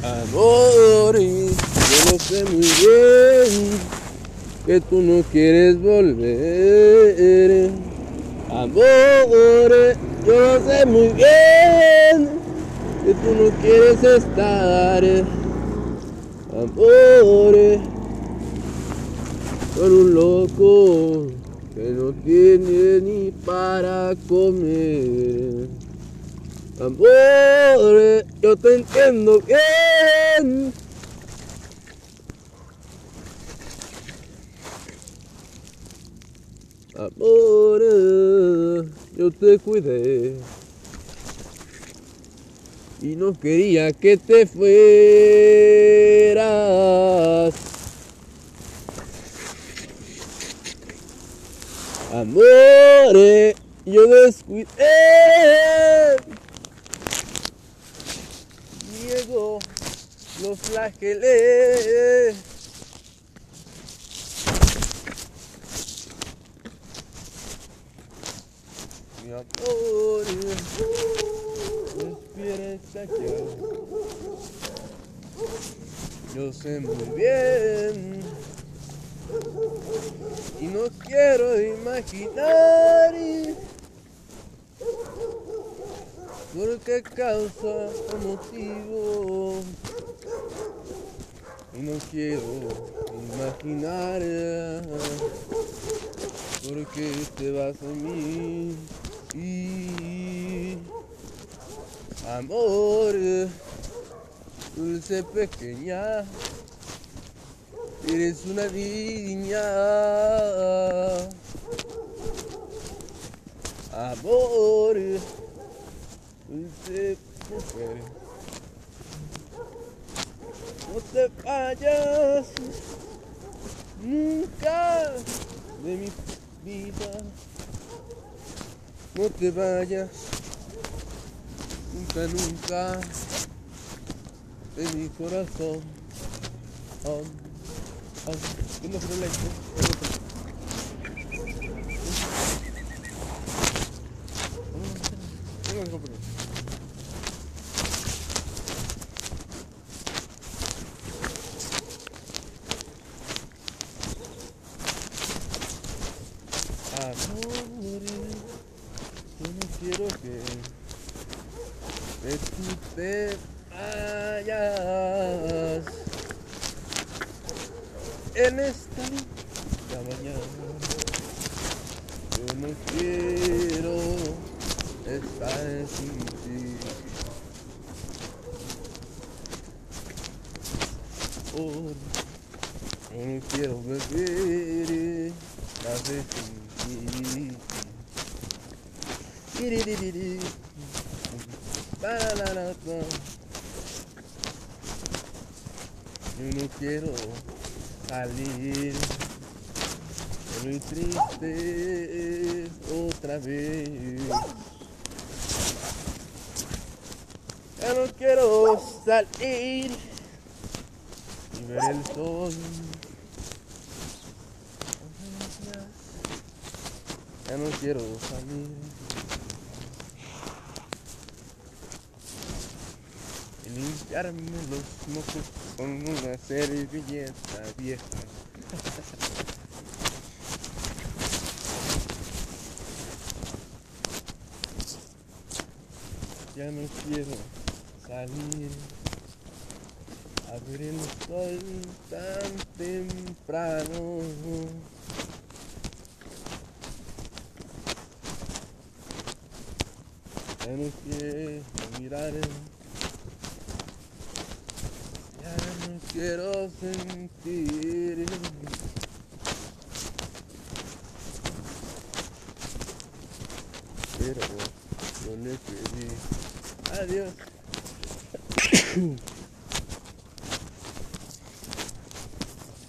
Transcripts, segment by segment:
Amor, yo lo sé muy bien que tú no quieres volver. Amor, yo lo sé muy bien que tú no quieres estar. Amor, con un loco que no tiene ni para comer. Amor, yo te entiendo bien. Amor, yo te cuidé y no quería que te fueras. Amor, yo descuidé. Diego, lo flagelé. Mi amor, despierta ya. Yo sé muy bien y no quiero imaginar por qué causa o motivo y no quiero imaginar por qué te vas de mí y amor dulce pequeña Eres una niña. Amor. No te vayas. Nunca de mi vida. No te vayas. Nunca, nunca. De mi corazón. Oh. ¿Qué no fue la Amor, yo no quiero que, que tú te vayas en esta linda mañana. Yo no quiero estar sin ti. Oh, yo no quiero beber café sin ti. Tiririri. La, la, la, la, la. Yo no quiero salir muy triste otra vez. Ya no quiero salir y ver el sol. Ya no quiero salir. Y limpiarme los mocos con una servilleta vieja. Ya no quiero salir a ver el sol tan temprano. Ya no quiero mirar ya no quiero sentir. Pero yo le pedí adiós.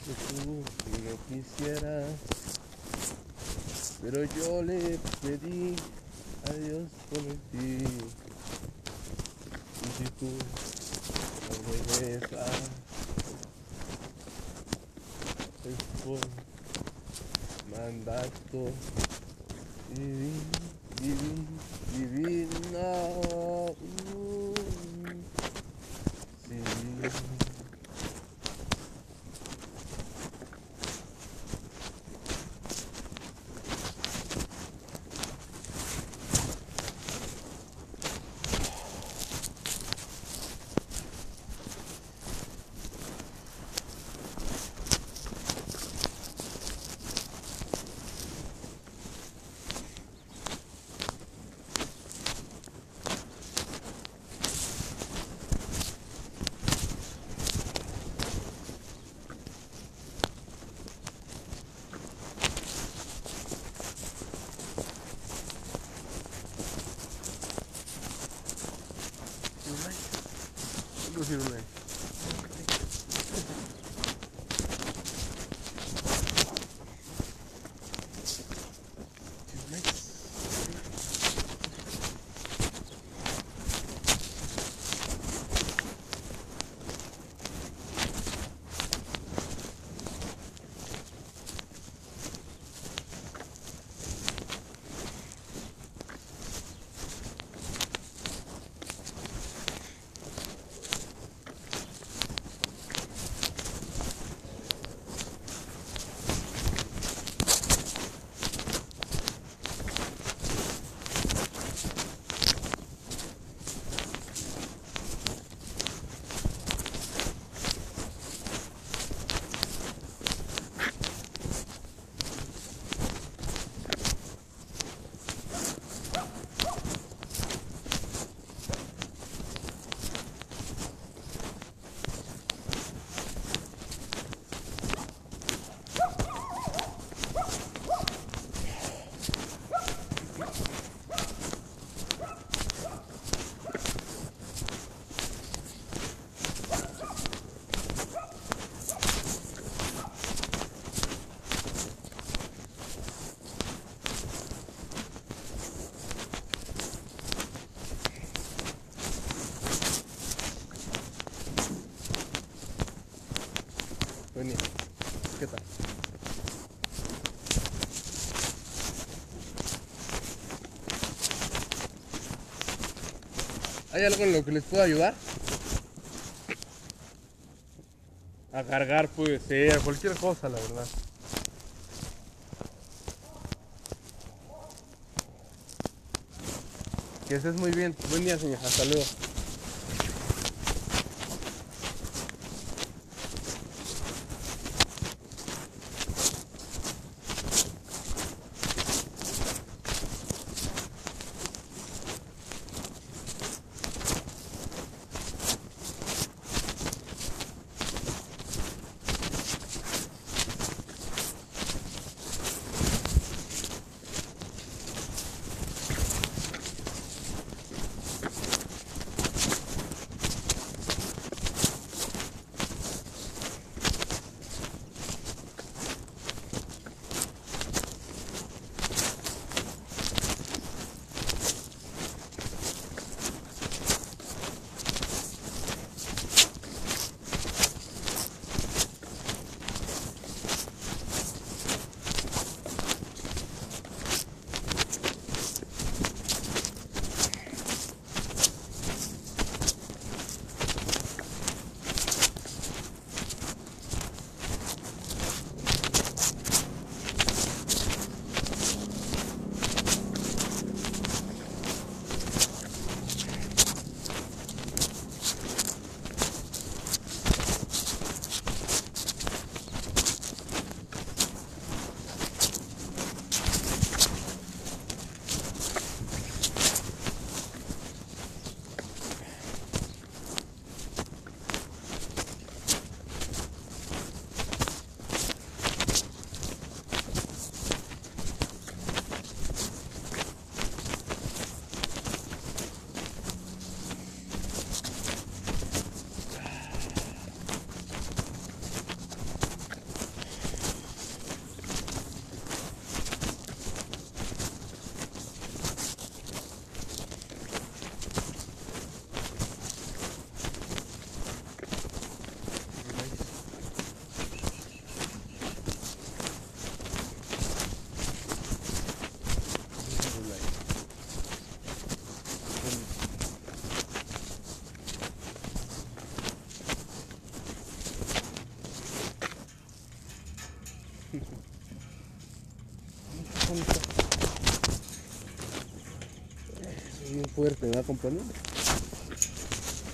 Que tú no quisieras, pero yo le pedí adiós por ti. Y si tú no regresas, es por mandato divino, divino, divino. ¿Hay algo en lo que les pueda ayudar? A cargar puede ser, cualquier cosa, la verdad. Que estés muy bien. Buen día, señor. Hasta luego.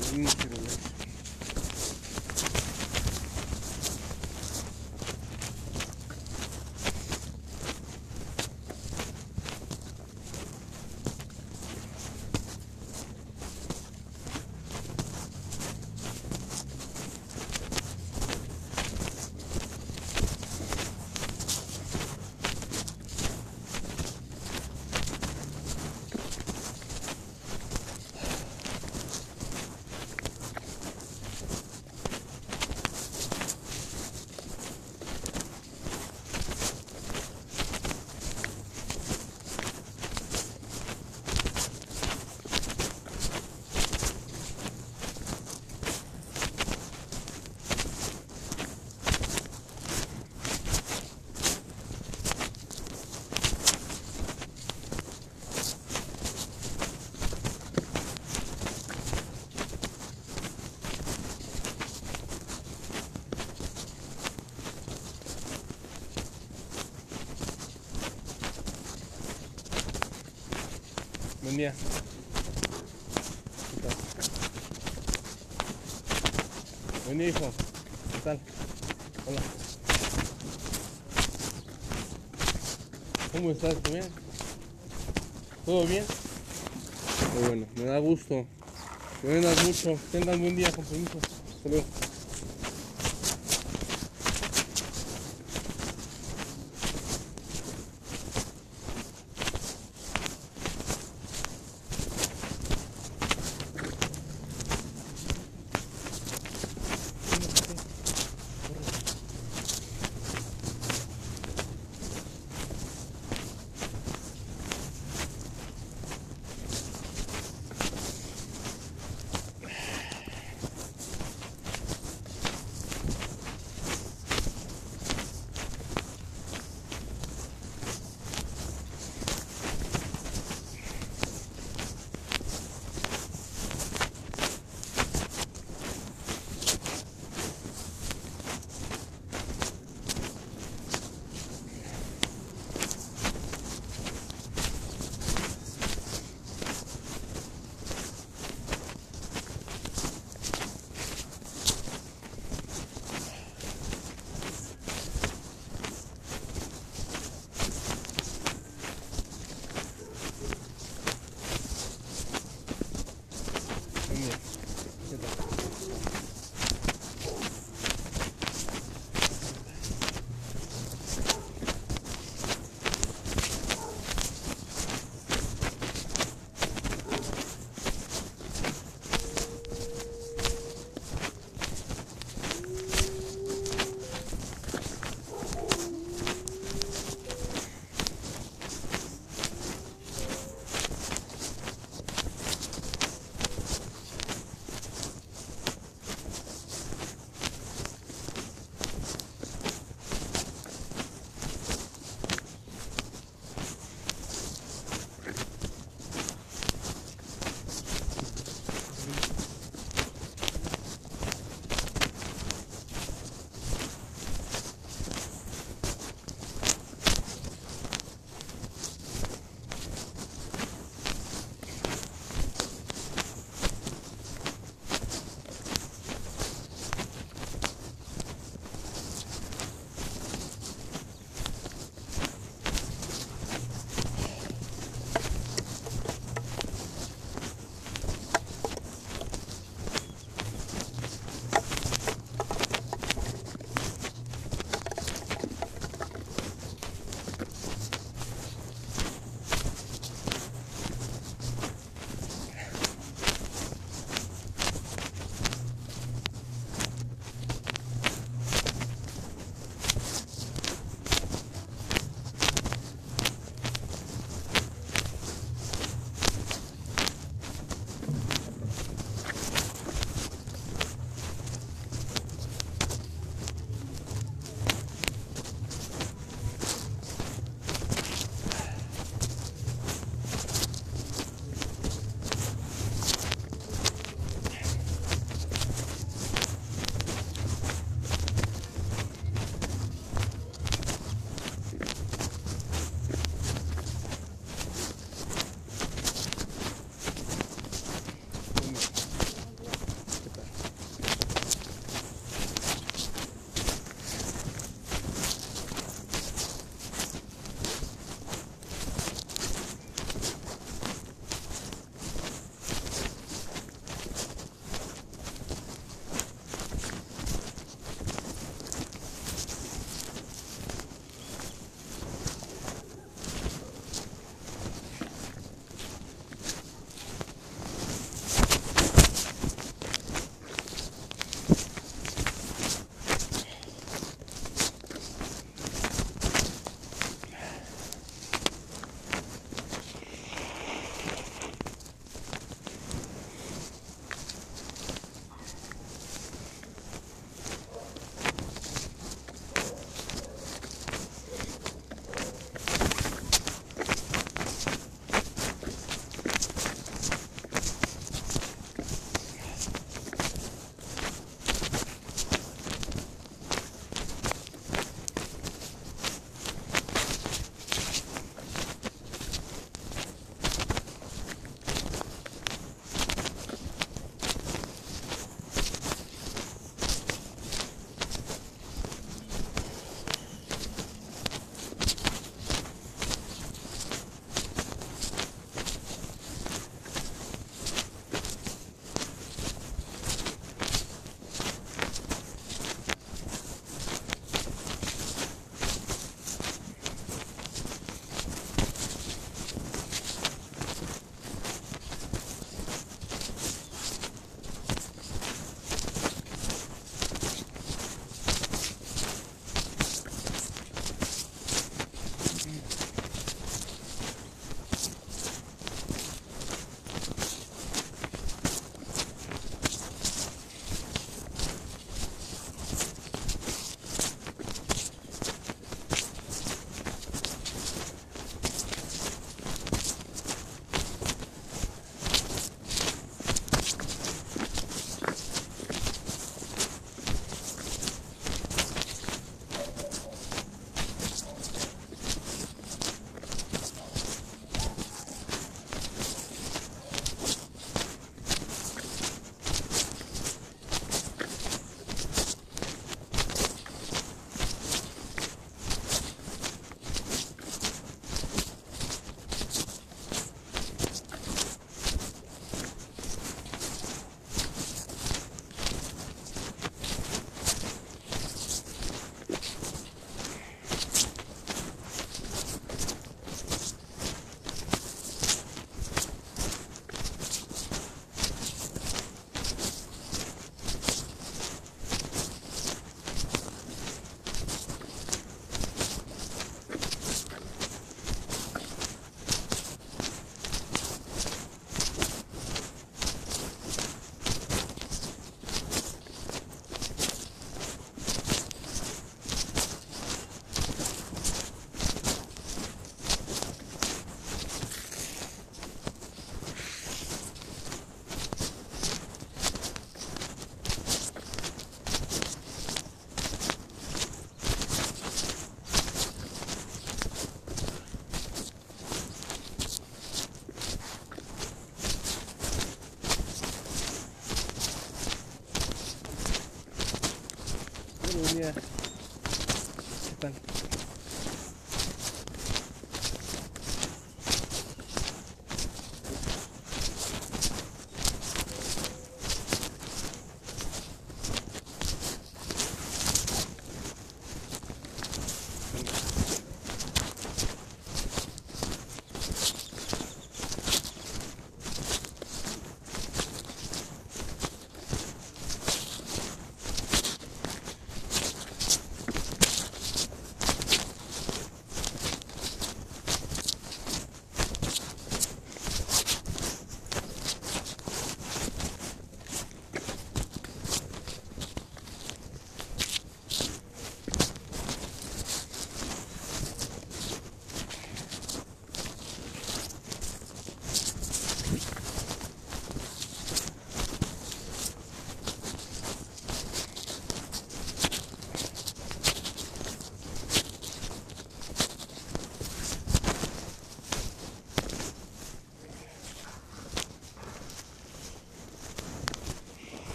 Es bien fuerte, día. ¿Qué tal? Buen día, hijo. ¿Qué tal? Hola. ¿Cómo estás? ¿Todo bien? ¿Todo bien? Bueno, me da gusto. Me vendas mucho. Tengan buen día, con. Hasta luego.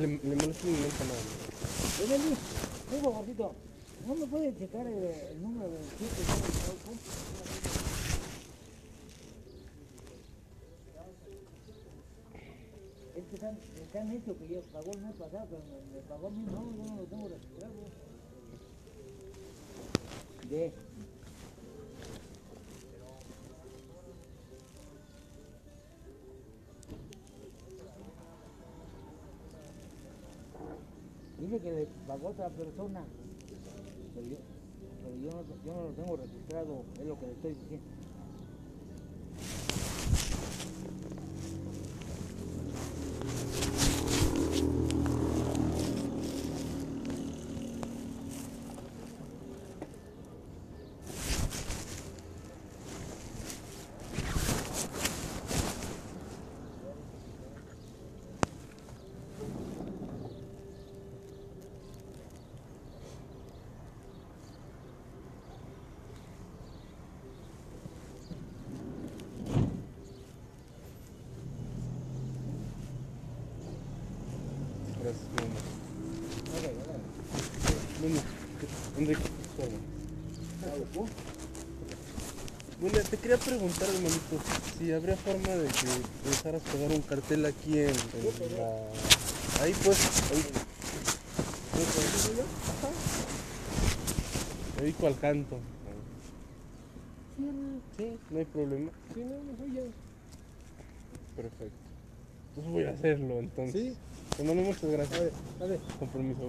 Le, le molesto un momento nada. Oye, Luis, un favorcito, ¿no me puede checar el, el número del sitio del auto? Es que están, están hecho que yo pagó el mes pasado, pero me, me pagó mi no, yo no lo tengo registrado. De. Dice que le pagó otra persona, pero yo, yo no lo tengo registrado, es lo que le estoy diciendo. Gracias, mi amor. Órale, órale. Bueno, Enrique. Bueno, te quería preguntar, hermanito, si habría forma de que dejaras pegar un cartel aquí en, en la... Ahí pues, ahí. Ajá. Me dedico al canto. Sí, no hay problema. Sí, no, no soy yo. Perfecto. Pues voy a hacerlo entonces. Sí. Hermano, muchas gracias. A ver, Con permiso.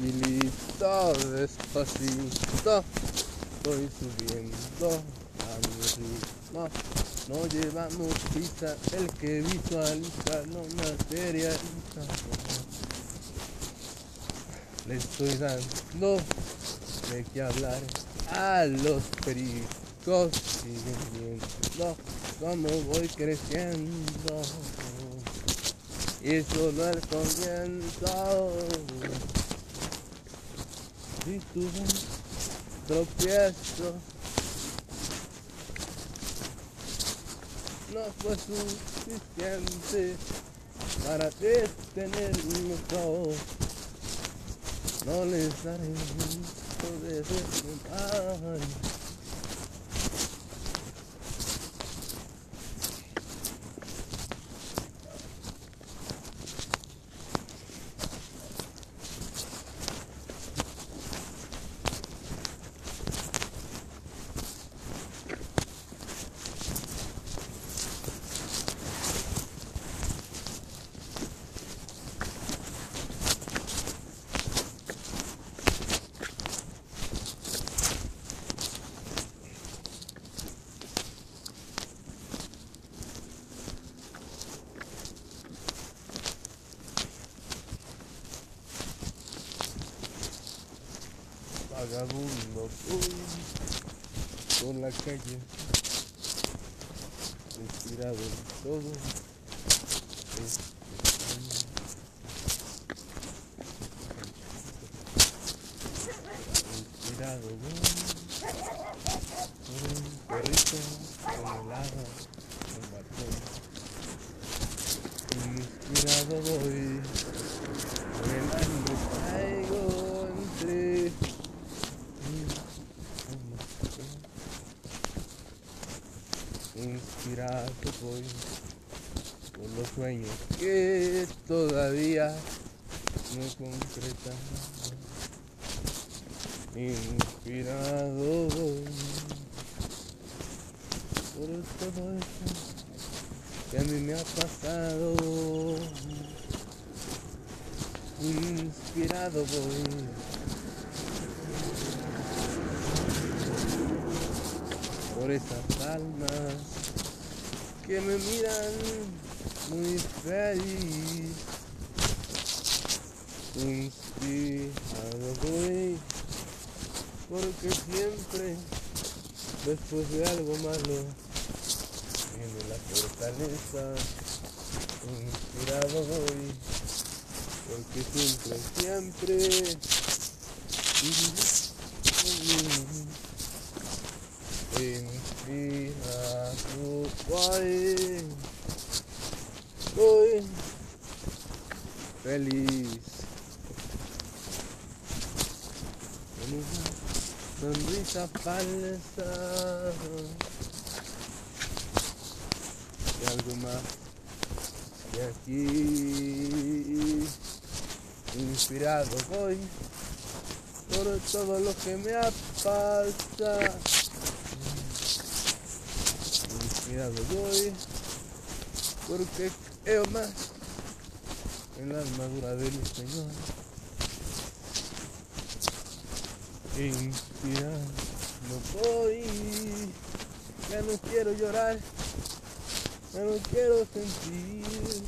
Tranquilito, despacito, voy subiendo a mi ritmo. No llevamos prisa, el que visualiza no materializa. Le estoy dando de qué hablar a los pericos, siguen viendo cómo voy creciendo. Y solo el comienzo. Si tuve tropiezo, no fue suficiente para detenernos dos. No les daré mucho de desmontar. vagabundo voy por la calle, inspirado en todo. Inspirado voy por un perrito con helado en balcón. Inspirado voy por el hambre traigo entre Inspirado voy por los sueños que todavía no concretan. Inspirado voy por todo eso que a mí me ha pasado. Inspirado voy. por esas almas que me miran muy feliz. Inspirado voy, porque siempre después de algo malo viene la fortaleza. Inspirado voy, porque siempre, siempre. Inspirado voy, voy feliz. Con una sonrisa falsa y algo más de aquí. Inspirado voy por todo lo que me pasa. Inspirado voy porque creo más en la armadura del Señor. Inspirado voy, ya no quiero llorar, ya no quiero sentir.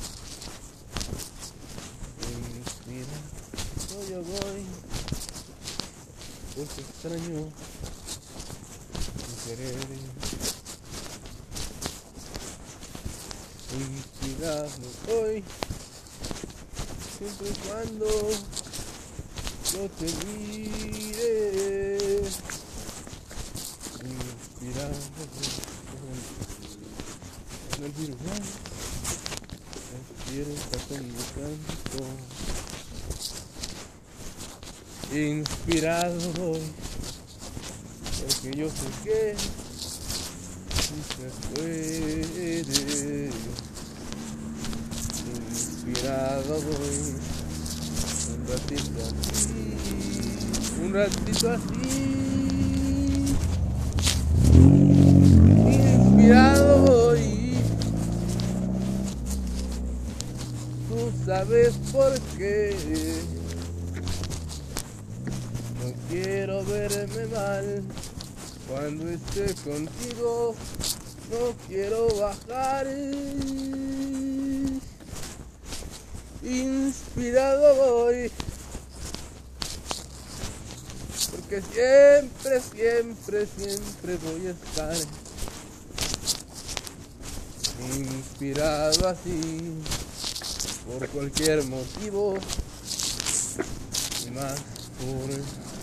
Inspirado yo voy, porque extraño querer. Inspirado hoy, siempre y cuando yo te mire. Inspirado en el virus, despierta con mi canto. Inspirado hoy, porque yo sé que se puede. Inspirado voy, un ratito así, un ratito así. Inspirado voy, tú sabes por qué. Quiero verme mal cuando esté contigo. No quiero bajar. Inspirado voy. Porque siempre, siempre, siempre voy a estar inspirado así por cualquier motivo y más por.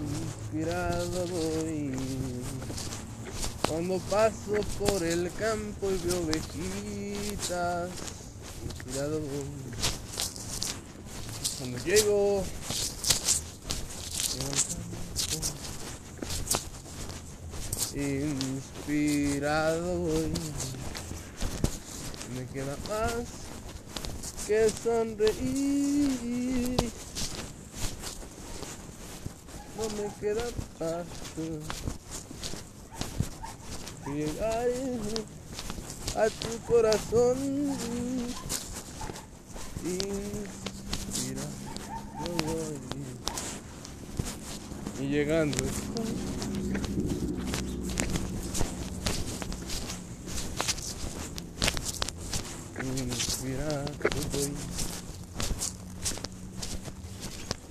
Inspirado voy cuando paso por el campo y veo ovejitas. Inspirado voy cuando llego inspirado voy. Me queda más que sonreír. No me queda más que llegar a tu corazón. Inspirado voy. Y llegando estoy. Inspirado voy.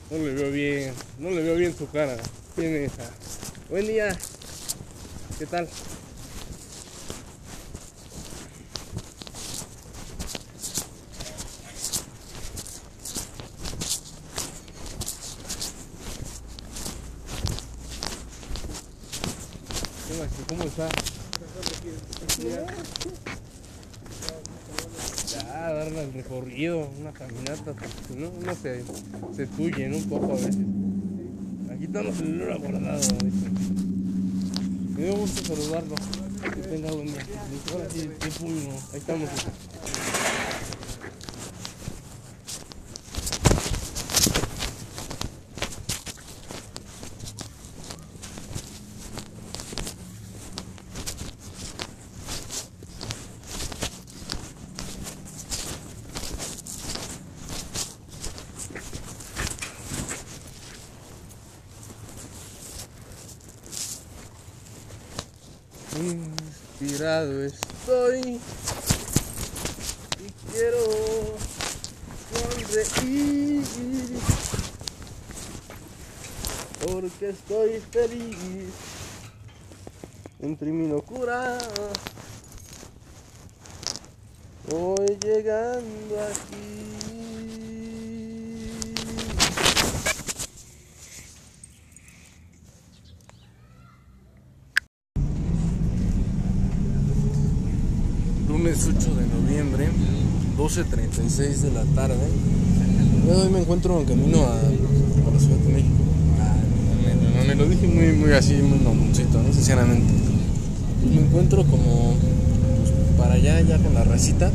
No le veo bien, no le veo bien su cara. Tiene esa. Buen día. ¿Qué tal? ¿Cómo está? Ya, darle recorrido, una caminata, porque si no, uno se, se tuyen un poco a veces. Aquí estamos el olor guardado. ¿viste? Me dio gusto saludarlo. Que tenga buen día. Ahora sí, tiempo uno. Ahí estamos. Inspirado estoy y quiero sonreír porque estoy feliz entre mi locura. Voy llegando aquí. 12.36 de la tarde. Hoy me encuentro en camino a, a la Ciudad de México. Ah, no, me, no me lo dije muy, muy así, muy mamoncito, ¿no? Sinceramente. Me encuentro como pues, para allá, ya con la racita,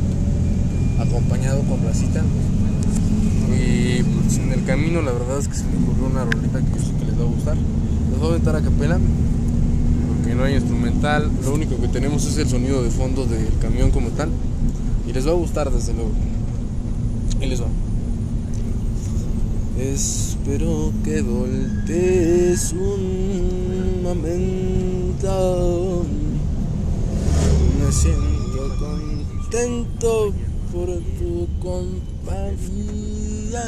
acompañado con racita. Y pues en el camino la verdad es que se me ocurrió una rolita que yo sé que les va a gustar. Les voy a aventar a capela porque no hay instrumental, lo único que tenemos es el sonido de fondo del camión como tal. Y les va a gustar desde luego. Ahí les va. Espero que voltees un momento. Me siento contento por tu compañía.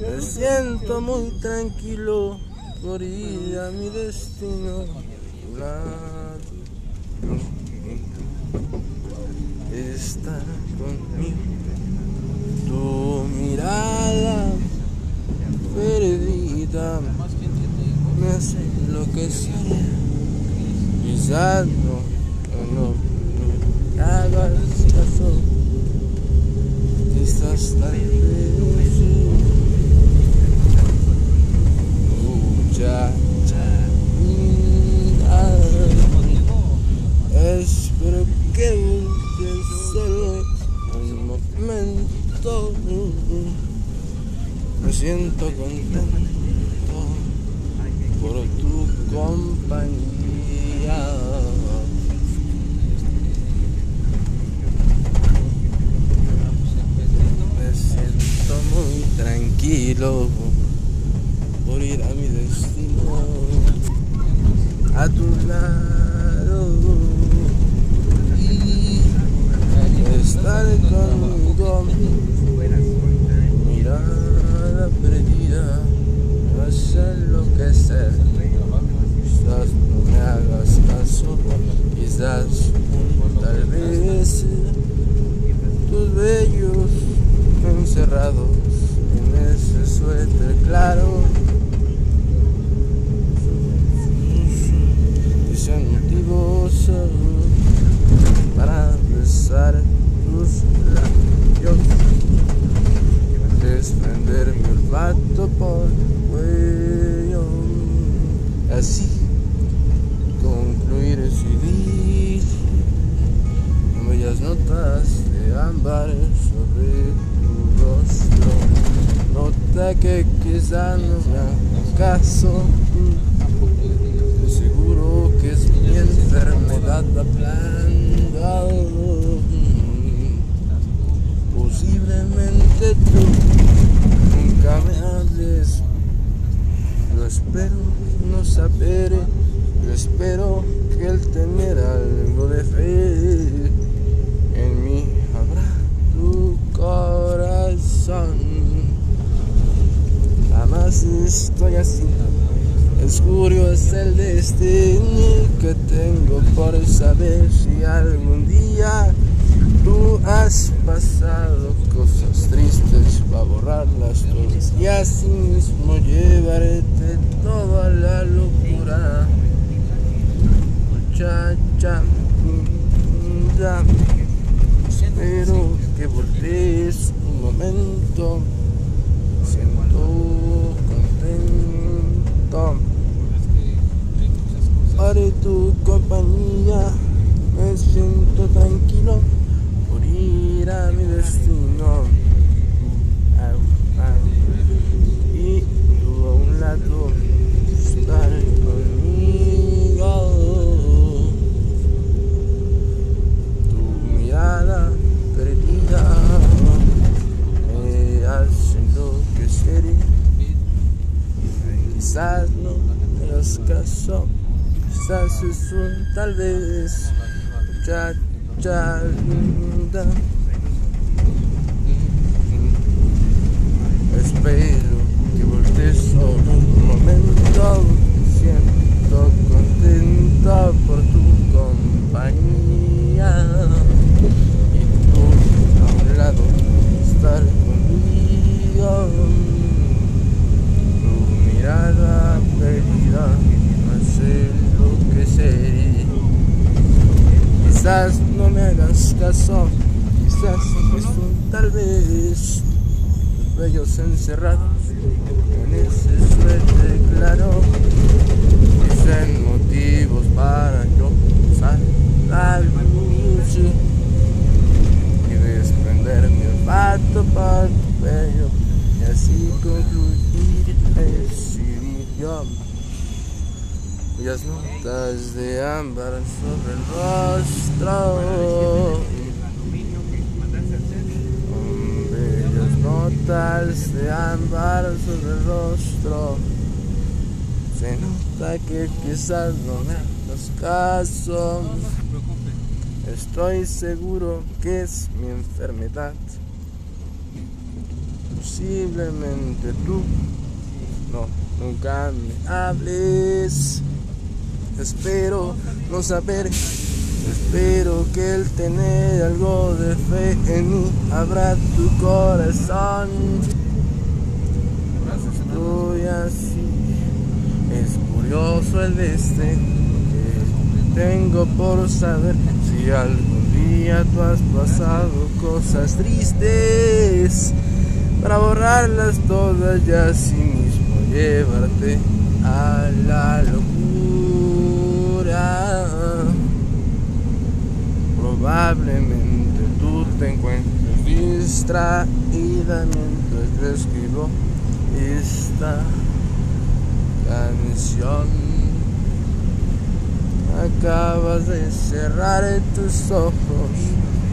Me siento muy tranquilo por ir a mi destino. Estar conmigo, tu mirada perdida me hace enloquecer. Quizás no, no, hagas caso. Tal vez muchacha. Espero que solo un momento. Me siento contento por tu compañía. Me siento muy tranquilo por ir a mi destino a tu lado y estar conmigo mirada perdida vas a enloquecer. Estás me hagas caso, quizás tal vez tus bellos encerrados en ese suéter claro. Dicen motivos para besar tus labios, desprender mi olfato por cuello, así Bellas notas de ámbar sobre tu rostro, nota que quizá no me caso. Seguro que es mi enfermedad hablando. Posiblemente tú nunca me hables. Lo espero no saber. Yo espero que el tener algo de fe en mí habrá tu corazón. Jamás estoy así. Es curioso el destino que tengo por saber si algún día tú has pasado cosas tristes para borrarlas todas y así mismo llevarte todo a la locura. Muchacha, ya, espero que voltees un momento. Siento contento por tu compañía. Me siento tranquilo por ir a mi destino. Y tú a un lado estar conmigo. Enloquecer. Quizás no me hagas caso, quizás es un tal vez. Muchacha linda. Espero que voltees solo un momento. Me siento contenta por tu compañía. Y tú a un lado estar conmigo. Tu mirada perdida me hace enloquecer. Quizás no me hagas caso, quizás es un tal vez. Los bellos encerrados en ese suerte claro. Dicen motivos para yo saltar luz y desprender mi olfato para tu bello y así concluir ese idioma. Bellas notas de ámbar sobre el rostro. Bellas notas de ámbar sobre el rostro. Se nota que quizás no me hagas caso. Estoy seguro que es mi enfermedad. Posiblemente tú no, nunca me hables. Espero no saber, espero que el tener algo de fe en mí abra tu corazón. Estoy así, es curioso el destino que tengo por saber si algún día tú has pasado cosas tristes para borrarlas todas y así mismo llevarte a la locura. Probablemente tú te encuentres distraída mientras yo escribo esta canción. Acabas de cerrar tus ojos,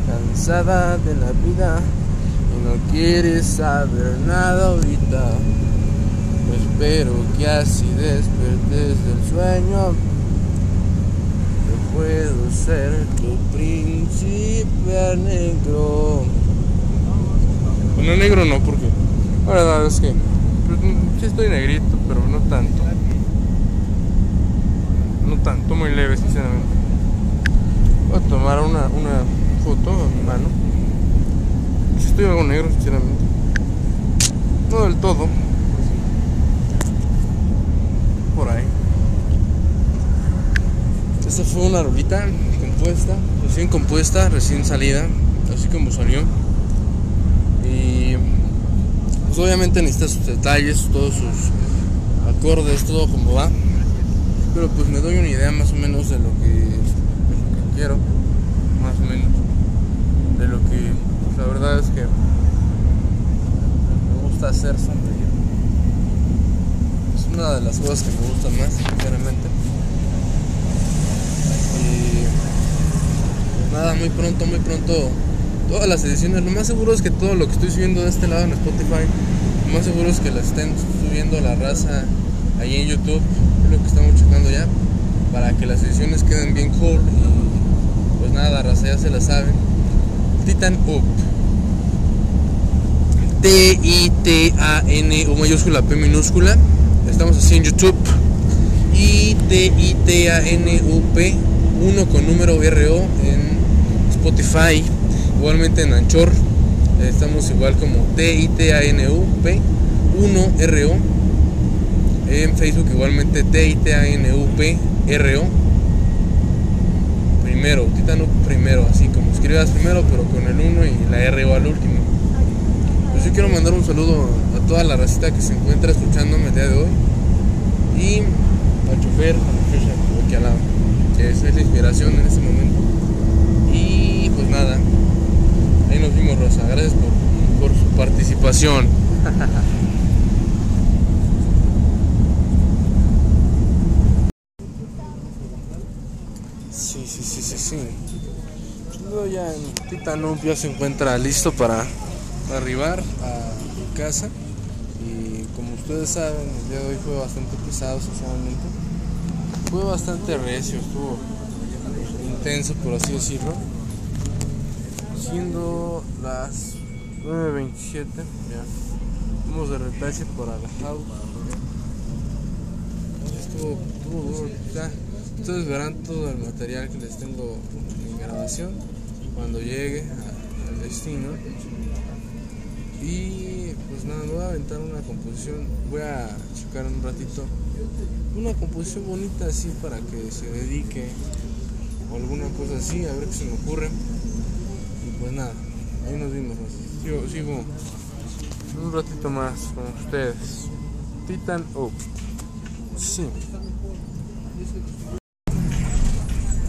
cansada de la vida y no quieres saber nada ahorita. Espero que así despertes del sueño puedo ser tu príncipe negro. Bueno, negro no, porque la verdad es que pues, sí estoy negrito, pero no tanto. No tanto, muy leve, sinceramente. Voy a tomar una, una foto a mi mano. Si estoy algo negro, sinceramente. No del todo. Por ahí. Esta fue una rolita compuesta, recién compuesta, recién salida, así como salió. Y pues obviamente necesita sus detalles, todos sus acordes, todo como va. Pero pues me doy una idea más o menos de lo que, quiero, más o menos. De lo que pues, la verdad es que me gusta hacer sonreír. Es una de las cosas que me gustan más, sinceramente. Y pues muy pronto, muy pronto todas las ediciones. Lo más seguro es que todo lo que estoy subiendo de este lado en Spotify, lo más seguro es que las estén subiendo la raza ahí en YouTube. Es lo que estamos checando ya. Para que las ediciones queden bien cool. Y pues nada, raza ya se la saben. Titan Up. T-I-T-A-N U mayúscula P minúscula. Estamos así en YouTube. Y T-I-T-A-N-U-P 1 con número RO Spotify. Igualmente en Anchor. Estamos igual como T-I-T-A-N-U-P 1 RO. En Facebook igualmente T-I-T-A-N-U-P R-O. Primero, Titano primero, así como escribas primero, pero con el 1 y la R-O al último. Pues yo quiero mandar un saludo a toda la racita que se encuentra escuchándome el día de hoy. Y al chofer, a la muchacha lado, que es la inspiración en este momento. Y pues nada, vimos, Rosa. Gracias por, su participación. Sí, sí, sí, sí, sí. Luego ya en Titanup ya se encuentra listo para arribar a casa. Y como ustedes saben, el día de hoy fue bastante pesado, sinceramente. Fue bastante recio, estuvo intenso, por así decirlo. Siendo las 9.27, ya. Vamos de retache para la house. Estuvo, estuvo duro, ya. Ustedes verán todo el material que les tengo en grabación cuando llegue al destino. Y pues nada, me voy a aventar una composición. Voy a checar un ratito una composición bonita así para que se dedique o alguna cosa así, a ver qué se me ocurre. Pues nada, ahí nos vimos. Sigo, sigo un ratito más con ustedes. Titan Up. Sí.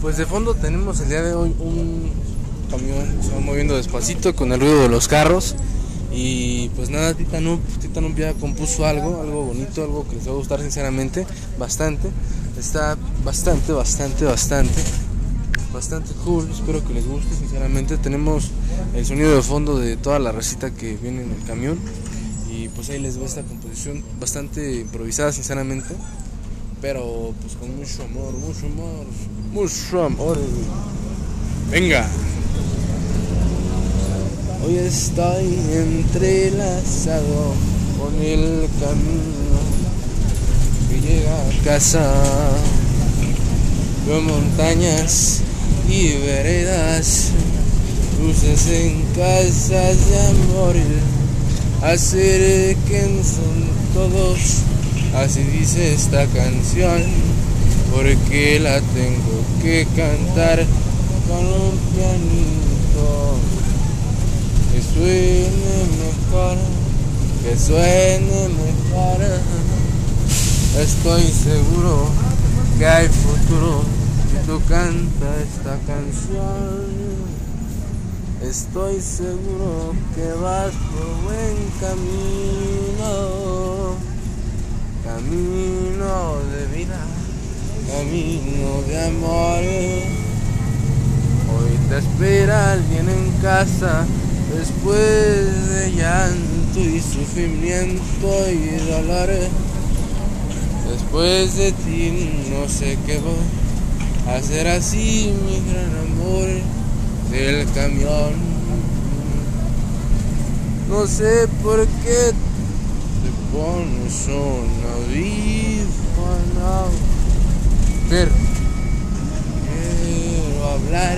Pues de fondo tenemos el día de hoy un camión que se va moviendo despacito con el ruido de los carros. Y pues nada, Titanup, Titanup ya compuso algo, algo bonito, algo que les va a gustar sinceramente, bastante. Está bastante, bastante, bastante, bastante cool. Espero que les guste, sinceramente. Tenemos el sonido de fondo de toda la recita que viene en el camión. Y pues ahí les va esta composición bastante improvisada, sinceramente. Pero pues con mucho amor, mucho amor, mucho amor. Venga. Hoy estoy entrelazado con el camino que llega a casa. Veo montañas y veredas, luces en casas de amor. Acerquense todos, así dice esta canción, porque la tengo que cantar con un pianito que suene mejor, que suene mejor. Estoy seguro que hay futuro si tú cantas esta canción. Estoy seguro que vas por buen camino, camino de vida, camino de amor. Hoy te espera alguien en casa después de llanto y sufrimiento y dolor. Después de ti no sé qué voy hacer así mi gran amor del camión. No sé por qué te pones una audífono, pero quiero hablar,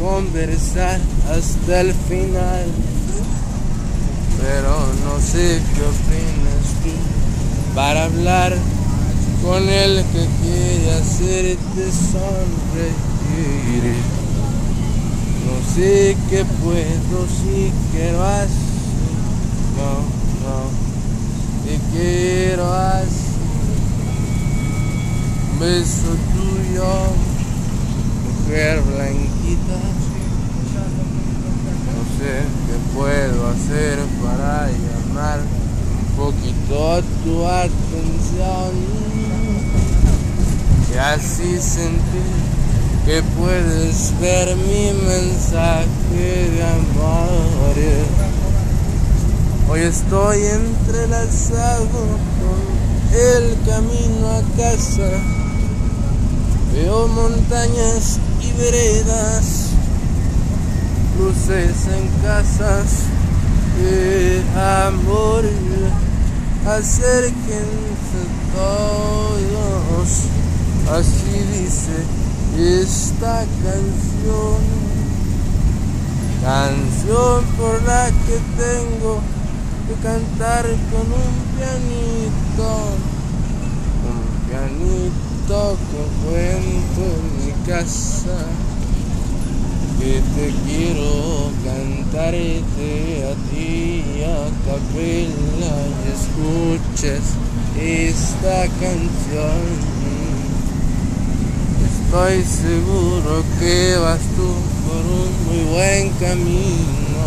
conversar hasta el final. Pero no sé qué opinas tú para hablar con el que quiere hacerte sonreír. No sé qué puedo, si quiero hacer, no, no, si quiero hacer. Un beso tuyo, mujer blanquita. No sé qué puedo hacer para llamar un poquito tu atención y así sentir que puedes ver mi mensaje de amor. Hoy estoy entrelazado con el camino a casa. Veo montañas y veredas, luces en casas de amor. Acérquense todos Así dice esta canción, canción por la que tengo que cantar con un pianito, un pianito que cuento en mi casa, que te quiero cantarte a ti a capella y escuches esta canción. Estoy seguro que vas tú por un muy buen camino.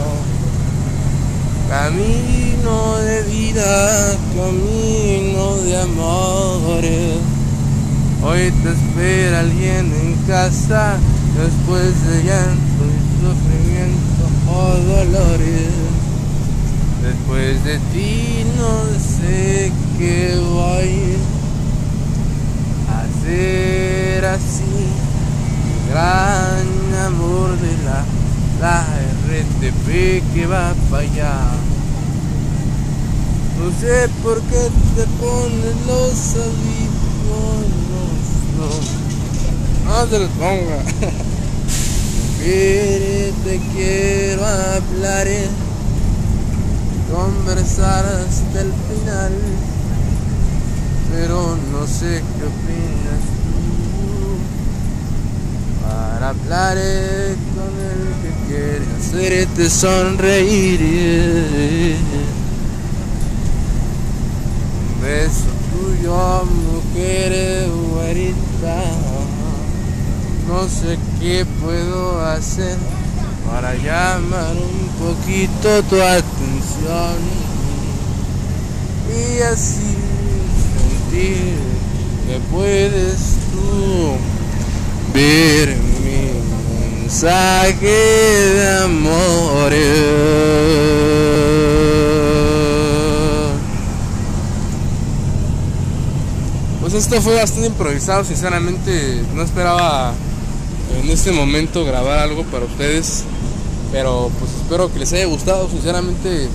Camino de vida, camino de amores. Hoy te espera alguien en casa después de llanto y sufrimiento o dolores. Después de ti no sé qué voy a hacer así. Gran amor de la, la RTP que va para allá. No sé por qué te pones los audífonos, no, se los ponga. te quiero hablar, conversar hasta el final, pero no sé qué opinas para hablar con el que quiere hacerte sonreír. Un beso tuyo, mujer güerita. No sé qué puedo hacer para llamar un poquito tu atención y así sentir que puedes tú ver mensaje de amor. Pues esto fue bastante improvisado, sinceramente no esperaba en este momento grabar algo para ustedes, pero pues espero que les haya gustado, sinceramente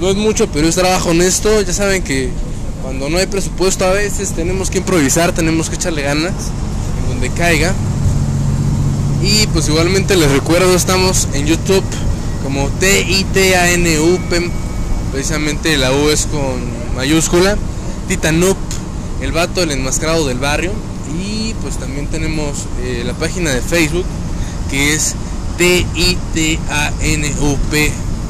no es mucho, pero es trabajo honesto, ya saben que cuando no hay presupuesto a veces tenemos que improvisar, tenemos que echarle ganas donde caiga. Y pues igualmente les recuerdo, estamos en YouTube como T-I-T-A-N-U-P, precisamente la U es con mayúscula, Titanup, el vato, el enmascarado del barrio. Y pues también tenemos eh, la página de Facebook que es T-I-T-A-N-U-P,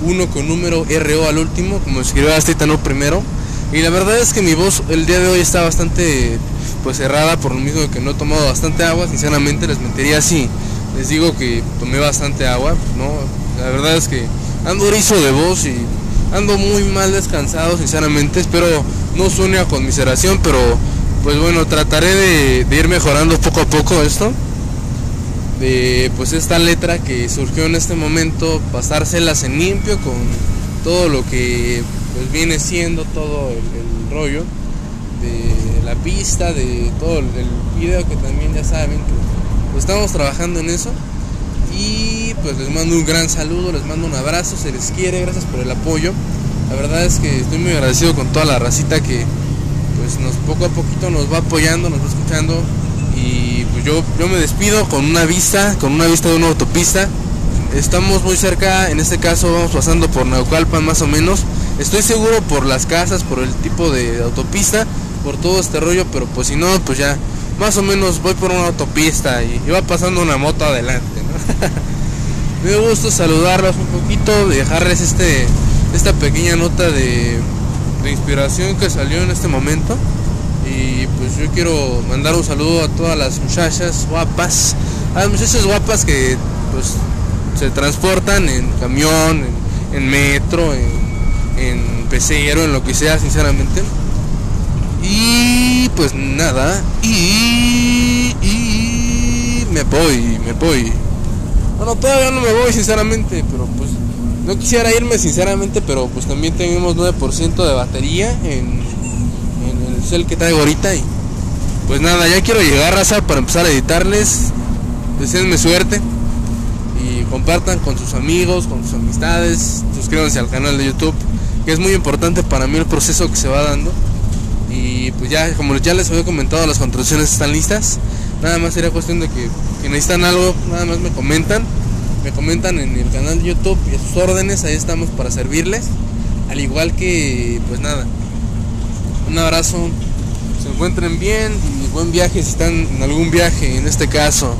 uno con número R-O al último, como escribió Titanup primero. Y la verdad es que mi voz el día de hoy está bastante pues cerrada por lo mismo que no he tomado bastante agua. Sinceramente les mentiría si les digo que tomé bastante agua. No, la verdad es que ando erizo de voz y ando muy mal descansado. Sinceramente espero no suene a conmiseración, pero pues bueno trataré de, ir mejorando poco a poco esto. De pues esta letra que surgió en este momento, pasárselas en limpio con todo lo que pues viene siendo todo el rollo de la pista, de todo el video que también ya saben que pues, estamos trabajando en eso. Y pues les mando un gran saludo, les mando un abrazo, se les quiere, gracias por el apoyo. La verdad es que estoy muy agradecido con toda la racita que pues nos poco a poquito nos va apoyando, nos va escuchando. Y pues yo, yo me despido con una vista, con una vista de una autopista. Estamos muy cerca, en este caso vamos pasando por Naucalpan más o menos. Estoy seguro por las casas, por el tipo de autopista, por todo este rollo, pero pues si no, pues ya más o menos voy por una autopista y, va pasando una moto adelante. me da gusto saludarlos un poquito, dejarles este, esta pequeña nota de, de inspiración que salió en este momento. Y pues yo quiero mandar un saludo a todas las muchachas guapas, a las muchachas guapas que pues se transportan en camión, en, metro, en, en pecero, en lo que sea, sinceramente. Y pues nada, y, y me voy, me voy. Bueno, todavía no me voy, sinceramente, pero pues no quisiera irme, sinceramente, pero pues también tenemos 9% de batería en, en el cel que traigo ahorita. Y pues nada, ya quiero llegar, raza, para empezar a editarles. Deseenme suerte y compartan con sus amigos, con sus amistades, suscríbanse al canal de YouTube, que es muy importante para mí el proceso que se va dando. Y pues ya, como ya les había comentado, las contrataciones están listas. Nada más sería cuestión de que, si necesitan algo, nada más me comentan. Me comentan en el canal de YouTube y sus órdenes, ahí estamos para servirles. Al igual que, pues nada, un abrazo, se encuentren bien y buen viaje si están en algún viaje, en este caso.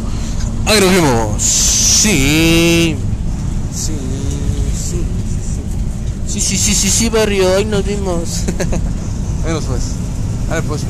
Ahí nos vemos. Sí. Sí, sí, sí. Sí, sí, sí, sí, sí, barrio, ahí nos vimos. Ahí nos pues. A ver, pues.